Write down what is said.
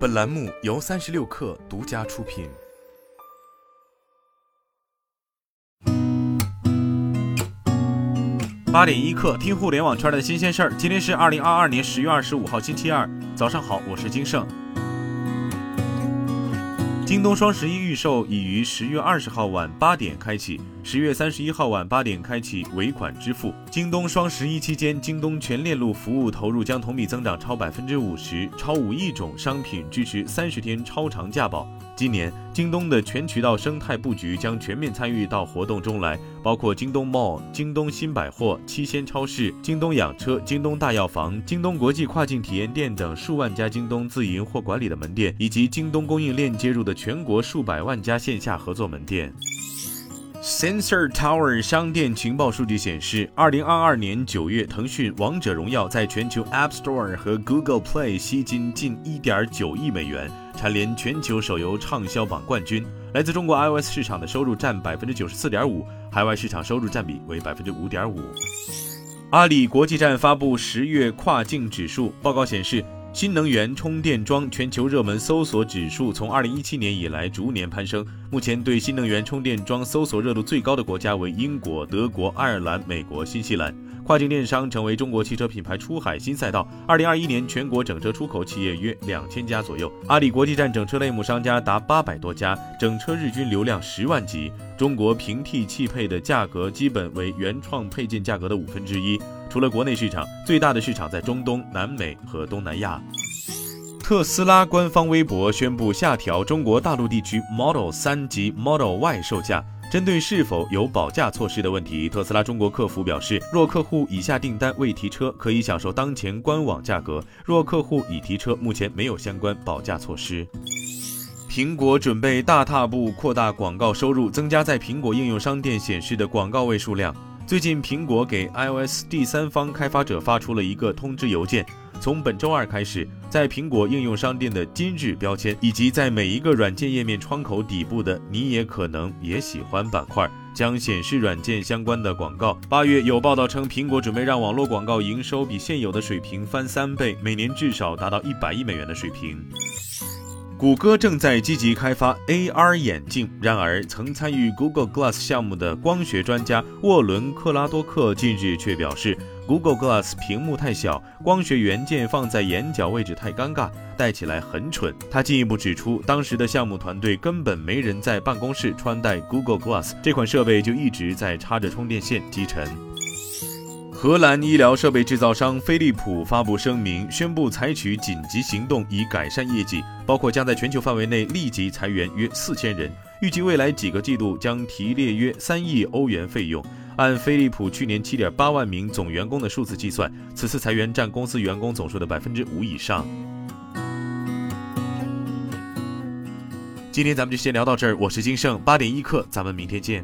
本栏目由三十六氪独家出品。八点一刻，听互联网圈的新鲜事儿。今天是二零二二年十月二十五号，星期二，早上好，我是金盛。京东双十一预售已于十月二十号晚八点开启，十月三十一号晚八点开启尾款支付。京东双十一期间，京东全链路服务投入将同比增长超百分之五十，超五亿种商品支持三十天超长价保。今年，京东的全渠道生态布局将全面参与到活动中来，包括京东 Mall、京东新百货、七鲜超市、京东养车、京东大药房、京东国际跨境体验店等数万家京东自营或管理的门店，以及京东供应链接入的全国数百万家线下合作门店。Sensor Tower 商店情报数据显示，二零二二年九月，腾讯《王者荣耀》在全球 App Store 和 Google Play 吸金近一点九亿美元，蝉联全球手游畅销榜冠军。来自中国 iOS 市场的收入占百分之九十四点五，海外市场收入占比为百分之五点五。阿里国际站发布十月跨境指数报告显示。新能源充电桩全球热门搜索指数从二零一七年以来逐年攀升。目前对新能源充电桩搜索热度最高的国家为英国、德国、爱尔兰、美国、新西兰。跨境电商成为中国汽车品牌出海新赛道。二零二一年全国整车出口企业约两千家左右，阿里国际站整车类目商家达八百多家，整车日均流量十万级。中国平替汽配的价格基本为原创配件价格的五分之一。除了国内市场，最大的市场在中东、南美和东南亚。特斯拉官方微博宣布下调中国大陆地区 Model 3及 Model Y 售价。针对是否有保价措施的问题，特斯拉中国客服表示，若客户已下订单未提车，可以享受当前官网价格；若客户已提车，目前没有相关保价措施。苹果准备大踏步扩大广告收入，增加在苹果应用商店显示的广告位数量。最近，苹果给 iOS 第三方开发者发出了一个通知邮件，从本周二开始，在苹果应用商店的今日标签，以及在每一个软件页面窗口底部的“你也可能也喜欢”板块，将显示软件相关的广告。八月有报道称，苹果准备让网络广告营收比现有的水平翻三倍，每年至少达到一百亿美元的水平。谷歌正在积极开发 AR 眼镜，然而曾参与 Google Glass 项目的光学专家沃伦·克拉多克近日却表示，Google Glass 屏幕太小，光学元件放在眼角位置太尴尬，戴起来很蠢。他进一步指出，当时的项目团队根本没人在办公室穿戴 Google Glass，这款设备就一直在插着充电线积尘。荷兰医疗设备制造商飞利浦发布声明，宣布采取紧急行动以改善业绩，包括将在全球范围内立即裁员约四千人，预计未来几个季度将提列约三亿欧元费用。按飞利浦去年七点八万名总员工的数字计算，此次裁员占公司员工总数的百分之五以上。今天咱们就先聊到这儿，我是金盛，八点一刻，咱们明天见。